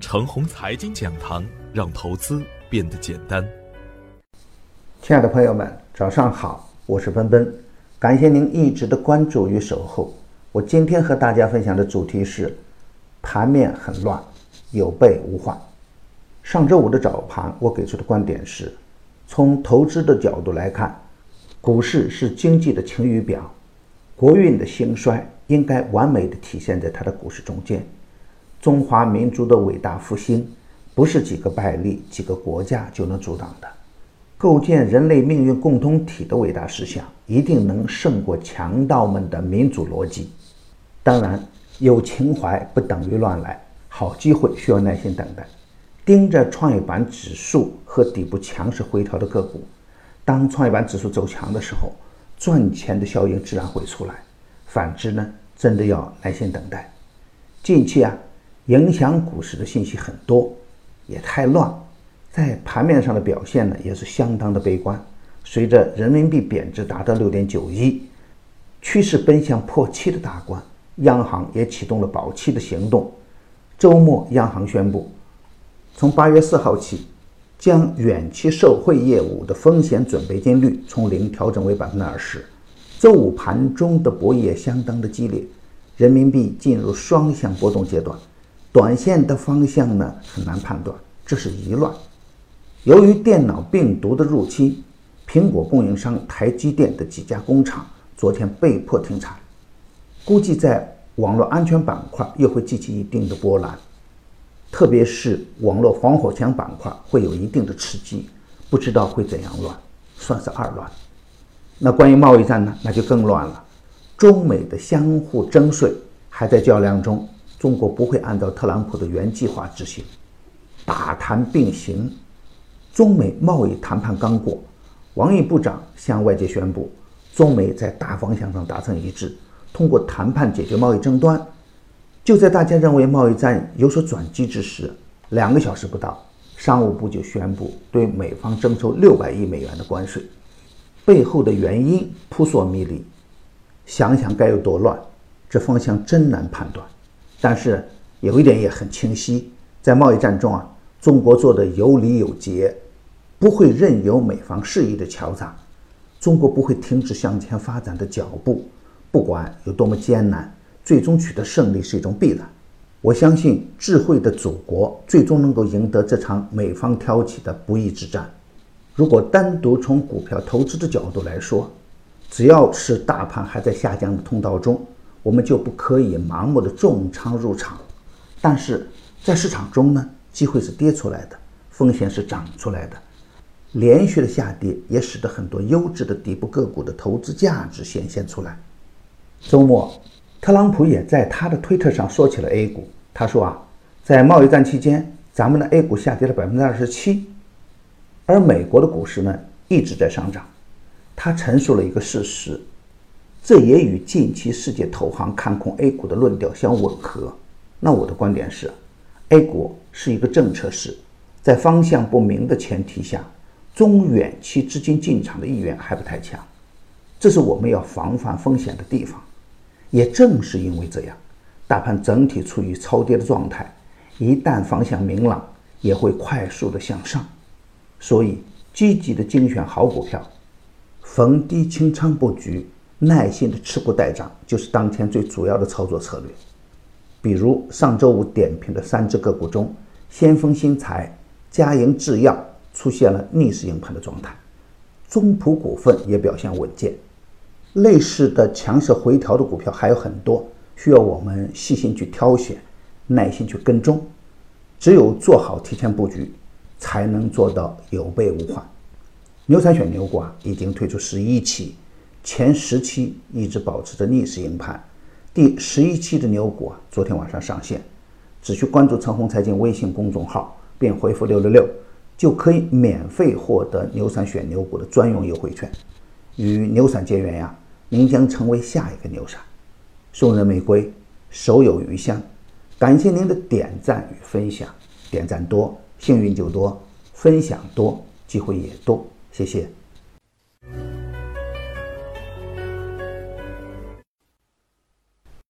程红财经讲堂，让投资变得简单。亲爱的朋友们，早上好，我是奔奔，感谢您一直的关注与守候。我今天和大家分享的主题是：盘面很乱，有备无患。上周五的早盘，我给出的观点是：从投资的角度来看，股市是经济的晴雨表，国运的兴衰应该完美的体现在它的股市中间。中华民族的伟大复兴，不是几个败类、几个国家就能阻挡的。构建人类命运共同体的伟大思想，一定能胜过强盗们的民主逻辑。当然，有情怀不等于乱来，好机会需要耐心等待。盯着创业板指数和底部强势回调的个股，当创业板指数走强的时候，赚钱的效应自然会出来。反之呢，真的要耐心等待。近期啊。影响股市的信息很多，也太乱，在盘面上的表现呢也是相当的悲观。随着人民币贬值达到六点九一，趋势奔向破七的大关，央行也启动了保七的行动。周末，央行宣布，从八月四号起，将远期受惠业务的风险准备金率从零调整为百分之二十。周五盘中的博弈也相当的激烈，人民币进入双向波动阶段。短线的方向呢很难判断，这是疑乱。由于电脑病毒的入侵，苹果供应商台积电的几家工厂昨天被迫停产，估计在网络安全板块又会激起一定的波澜，特别是网络防火墙板块会有一定的刺激，不知道会怎样乱，算是二乱。那关于贸易战呢，那就更乱了，中美的相互征税还在较量中。中国不会按照特朗普的原计划执行，打谈并行。中美贸易谈判刚过，王毅部长向外界宣布，中美在大方向上达成一致，通过谈判解决贸易争端。就在大家认为贸易战有所转机之时，两个小时不到，商务部就宣布对美方征收六百亿美元的关税，背后的原因扑朔迷离，想想该有多乱，这方向真难判断。但是有一点也很清晰，在贸易战中啊，中国做的有理有节，不会任由美方肆意的敲诈，中国不会停止向前发展的脚步，不管有多么艰难，最终取得胜利是一种必然。我相信智慧的祖国最终能够赢得这场美方挑起的不义之战。如果单独从股票投资的角度来说，只要是大盘还在下降的通道中。我们就不可以盲目的重仓入场，但是在市场中呢，机会是跌出来的，风险是涨出来的。连续的下跌也使得很多优质的底部个股的投资价值显现出来。周末，特朗普也在他的推特上说起了 A 股，他说啊，在贸易战期间，咱们的 A 股下跌了百分之二十七，而美国的股市呢一直在上涨。他陈述了一个事实。这也与近期世界投行看空 A 股的论调相吻合。那我的观点是，A 股是一个政策市，在方向不明的前提下，中远期资金进场的意愿还不太强，这是我们要防范风险的地方。也正是因为这样，大盘整体处于超跌的状态，一旦方向明朗，也会快速的向上。所以，积极的精选好股票，逢低清仓布局。耐心的持股待涨，就是当前最主要的操作策略。比如上周五点评的三只个股中，先锋新材、嘉盈制药出现了逆势硬盘的状态，中普股份也表现稳健。类似的强势回调的股票还有很多，需要我们细心去挑选，耐心去跟踪。只有做好提前布局，才能做到有备无患。牛散选牛股啊，已经推出十一期。前十期一直保持着逆势硬盘，第十一期的牛股啊，昨天晚上上线，只需关注“陈红财经”微信公众号，并回复“六六六”，就可以免费获得牛散选牛股的专用优惠券。与牛散结缘呀，您将成为下一个牛散。送人玫瑰，手有余香。感谢您的点赞与分享，点赞多，幸运就多；分享多，机会也多。谢谢。